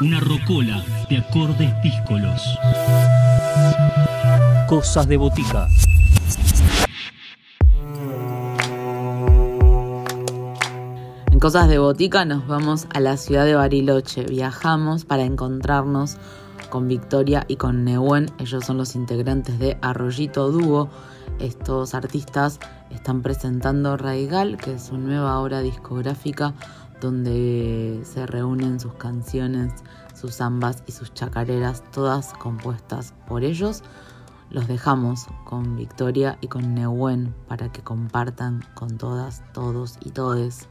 Una rocola de acordes díscolos. Cosas de botica. En Cosas de Botica nos vamos a la ciudad de Bariloche. Viajamos para encontrarnos con Victoria y con Nehuen. Ellos son los integrantes de Arroyito Dúo. Estos artistas están presentando Raigal, que es su nueva obra discográfica donde se reúnen sus canciones, sus zambas y sus chacareras, todas compuestas por ellos. Los dejamos con Victoria y con Nehuen para que compartan con todas, todos y todes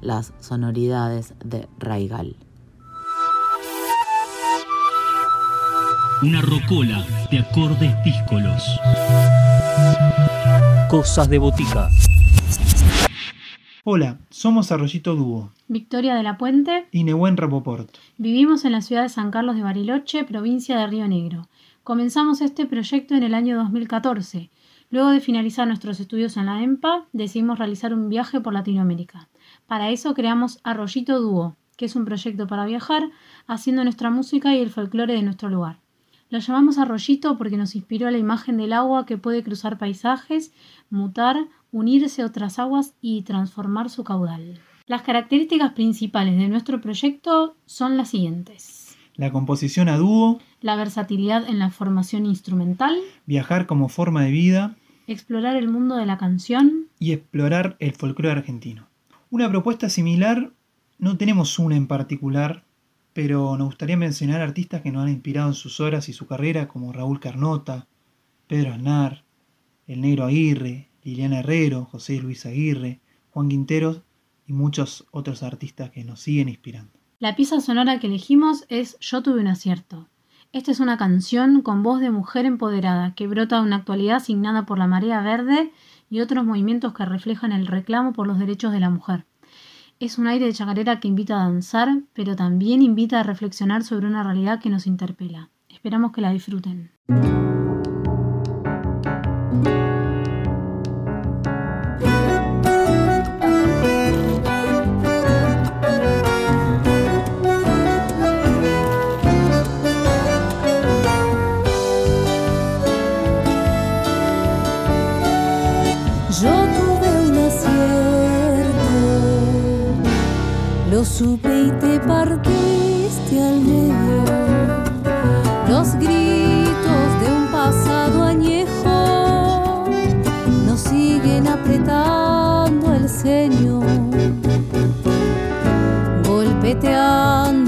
las sonoridades de Raigal. Una rocola de acordes díscolos. Cosas de botica. Hola, somos Arroyito Dúo Victoria de la Puente. y Nehuen Rapoport. Vivimos en la ciudad de San Carlos de Bariloche, provincia de Río Negro. Comenzamos este proyecto en el año 2014. Luego de finalizar nuestros estudios en la EMPA, decidimos realizar un viaje por Latinoamérica. Para eso creamos Arroyito Dúo, que es un proyecto para viajar, haciendo nuestra música y el folclore de nuestro lugar. Lo llamamos Arroyito porque nos inspiró la imagen del agua que puede cruzar paisajes, mutar, unirse a otras aguas y transformar su caudal. Las características principales de nuestro proyecto son las siguientes. La composición a dúo, La versatilidad en la formación instrumental, viajar como forma de vida explorar el mundo de la canción, y explorar el folclore argentino. Una propuesta similar, no tenemos una en particular, pero nos gustaría mencionar artistas que nos han inspirado en sus obras y su carrera, como Raúl Carnota, Pedro Aznar, El Negro Aguirre, Liliana Herrero, José Luis Aguirre, Juan Quinteros y muchos otros artistas que nos siguen inspirando. La pieza sonora que elegimos es Yo tuve un acierto. Esta es una canción con voz de mujer empoderada que brota de una actualidad asignada por la marea verde y otros movimientos que reflejan el reclamo por los derechos de la mujer. Es un aire de chacarera que invita a danzar, pero también invita a reflexionar sobre una realidad que nos interpela. Esperamos que la disfruten. Lo supe y te partiste al medio. Los gritos de un pasado añejo nos siguen apretando el ceño, golpeteando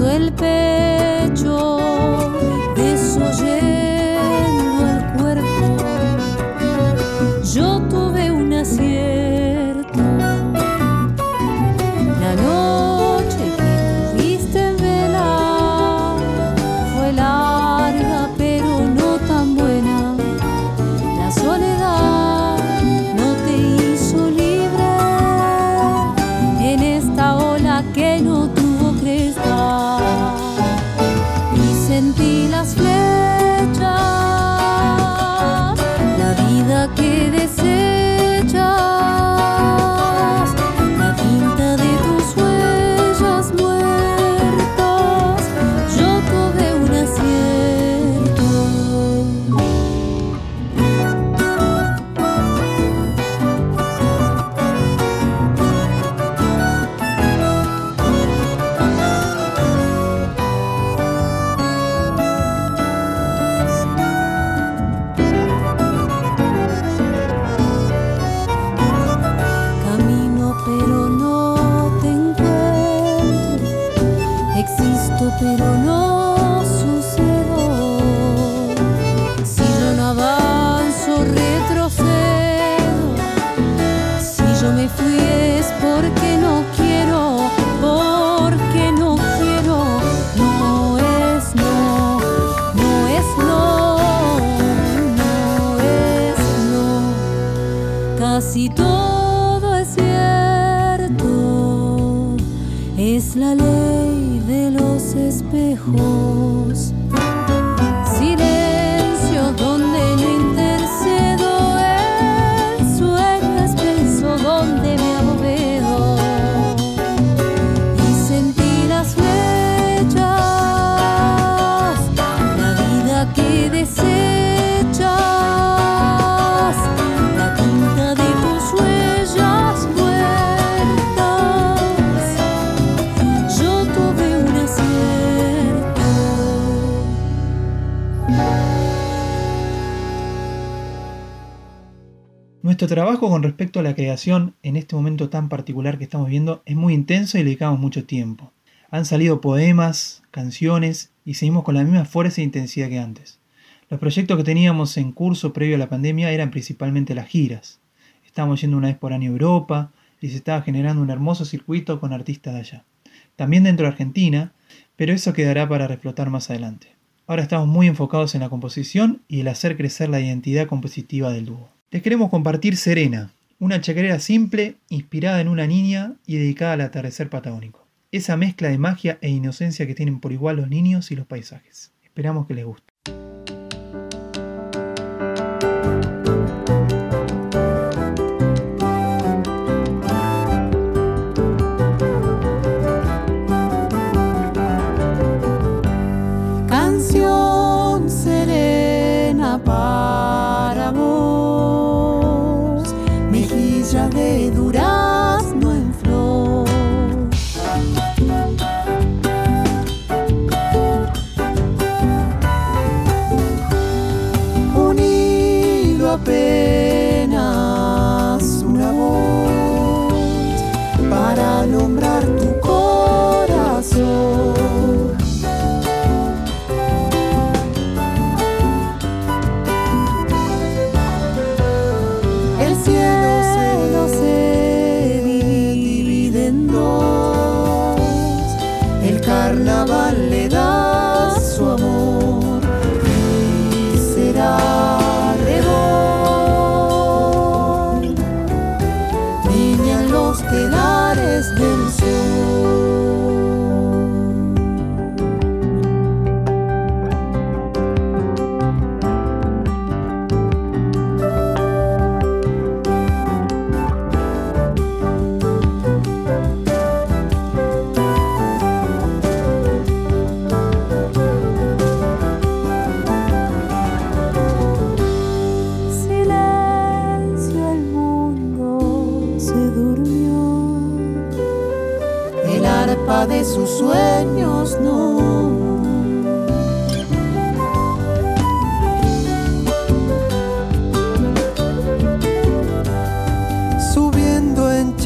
pero no sucedo. Si yo no avanzo, retrocedo. Si yo me fui es porque no quiero, trabajo con respecto a la creación en este momento tan particular que estamos viendo es muy intenso y le dedicamos mucho tiempo. Han salido poemas, canciones y seguimos con la misma fuerza e intensidad que antes. Los proyectos que teníamos en curso previo a la pandemia eran principalmente las giras. Estábamos yendo una vez por año a Europa y se estaba generando un hermoso circuito con artistas de allá. También dentro de Argentina, pero eso quedará para reflotar más adelante. Ahora estamos muy enfocados en la composición y el hacer crecer la identidad compositiva del dúo. Les queremos compartir Serena, una chacarera simple, inspirada en una niña y dedicada al atardecer patagónico. Esa mezcla de magia e inocencia que tienen por igual los niños y los paisajes. Esperamos que les guste. Para alumbrar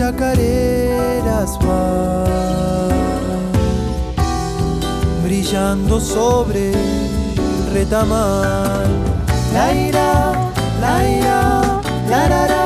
chacareras va, brillando sobre el retamal. La ira, la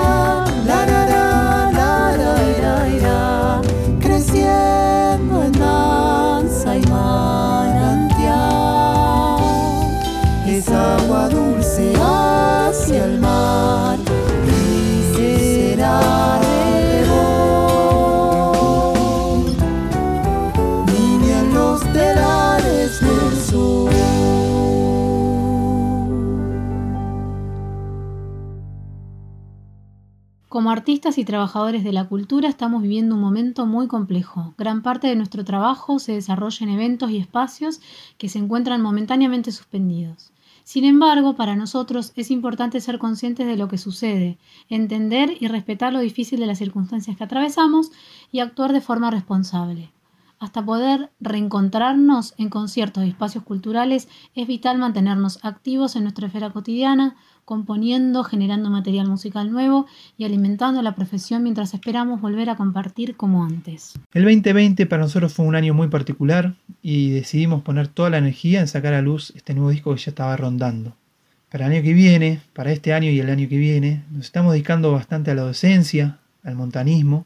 Como artistas y trabajadores de la cultura estamos viviendo un momento muy complejo. Gran parte de nuestro trabajo se desarrolla en eventos y espacios que se encuentran momentáneamente suspendidos. Sin embargo, para nosotros es importante ser conscientes de lo que sucede, entender y respetar lo difícil de las circunstancias que atravesamos y actuar de forma responsable. Hasta poder reencontrarnos en conciertos y espacios culturales es vital mantenernos activos en nuestra esfera cotidiana, componiendo, generando material musical nuevo y alimentando la profesión mientras esperamos volver a compartir como antes. El 2020 para nosotros fue un año muy particular y decidimos poner toda la energía en sacar a luz este nuevo disco que ya estaba rondando. Para el año que viene, para este año y el año que viene, nos estamos dedicando bastante a la docencia, al montanismo,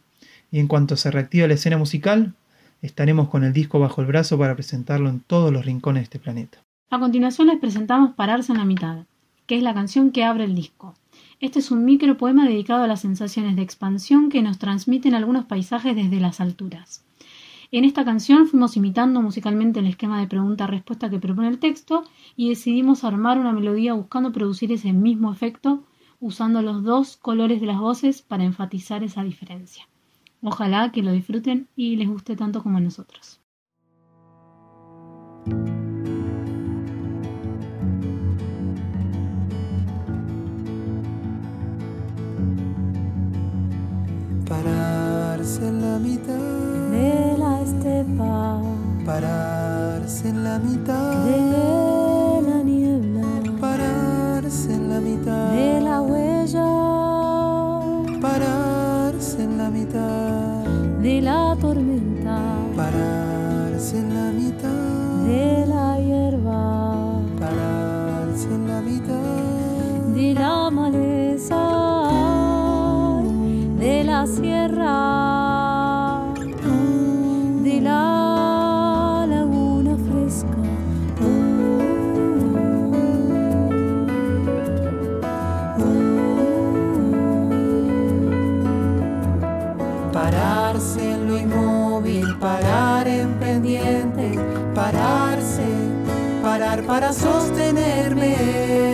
y en cuanto se reactiva la escena musical, estaremos con el disco bajo el brazo para presentarlo en todos los rincones de este planeta. A continuación les presentamos Pararse en la mitad, que es la canción que abre el disco. Este es un micropoema dedicado a las sensaciones de expansión que nos transmiten algunos paisajes desde las alturas. En esta canción fuimos imitando musicalmente el esquema de pregunta-respuesta que propone el texto y decidimos armar una melodía buscando producir ese mismo efecto usando los dos colores de las voces para enfatizar esa diferencia. Ojalá que lo disfruten y les guste tanto como a nosotros. Pararse en la mitad de la estepa. Pararse en la mitad de la niebla. Pararse en la mitad de la para sostenerme.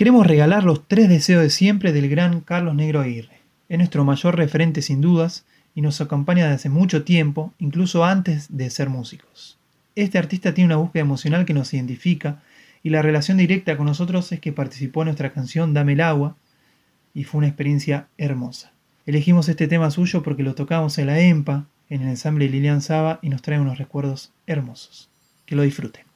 Queremos regalar los tres deseos de siempre del gran Carlos Negro Aguirre. Es nuestro mayor referente sin dudas y nos acompaña desde hace mucho tiempo, incluso antes de ser músicos. Este artista tiene una búsqueda emocional que nos identifica y la relación directa con nosotros es que participó en nuestra canción Dame el agua y fue una experiencia hermosa. Elegimos este tema suyo porque lo tocamos en la EMPA, en el ensamble Lilian Saba y nos trae unos recuerdos hermosos. Que lo disfruten.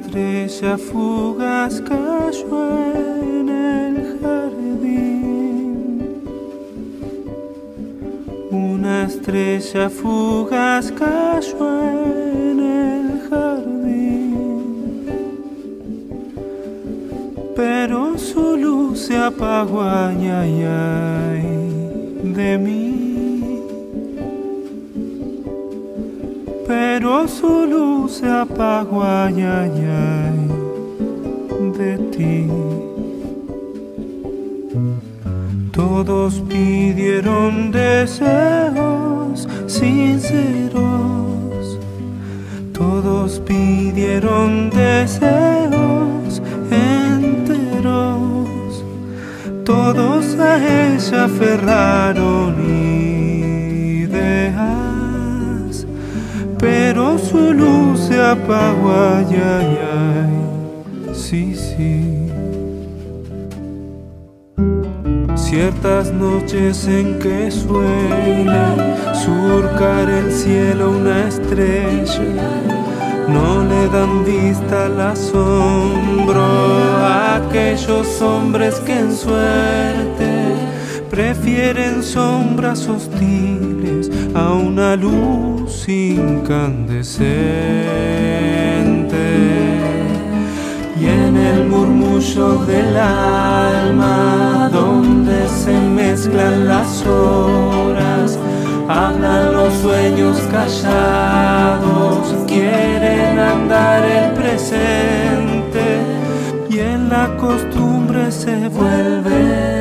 Estrella fugaz cayó en el jardín. Una estrella fugaz cayó en el jardín. Pero su luz se apagó, ay, ay, ay, de mí. Pero su luz se apagó, ay, ay, de ti. Todos pidieron deseos sinceros Todos pidieron deseos enteros, todos a ella aferraron ideas, pero su luz se apagó, ay, ay, ay, sí, sí. Ciertas noches en que suele surcar el cielo una estrella, no le dan vista al asombro a aquellos hombres que en suerte prefieren sombras hostiles a una luz incandescente. Y en el murmullo del alma donde se mezclan las horas hablan los sueños callados quieren andar el presente. Y en la costumbre se vuelven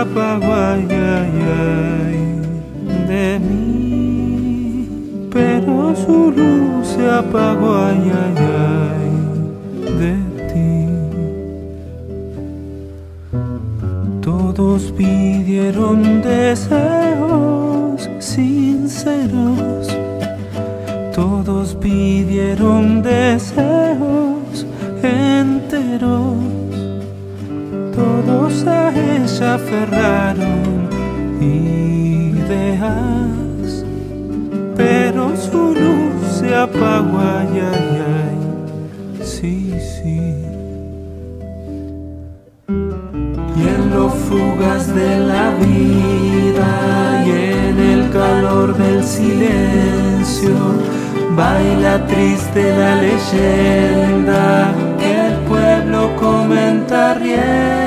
apagó, ay, ay, ay, de mí. Pero su luz se apagó, ay, ay, de ti. Todos pidieron deseos sinceros, todos pidieron deseos enteros, ella aferraron ideas, pero su luz se apagó, ay, ay, sí, sí. y en lo fugaz de la vida y en el calor del silencio baila triste la leyenda que el pueblo comenta riendo.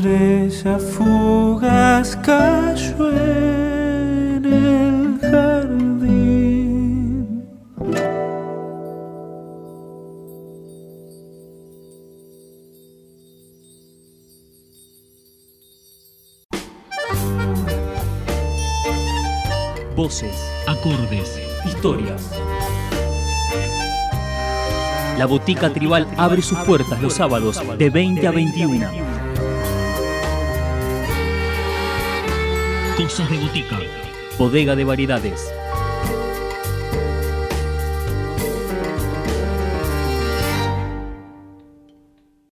Estrella fugaz. Voces, acordes, historias. La Botica Tribal abre sus puertas los sábados de 20 a 21. Cosas de Botica. Bodega de variedades.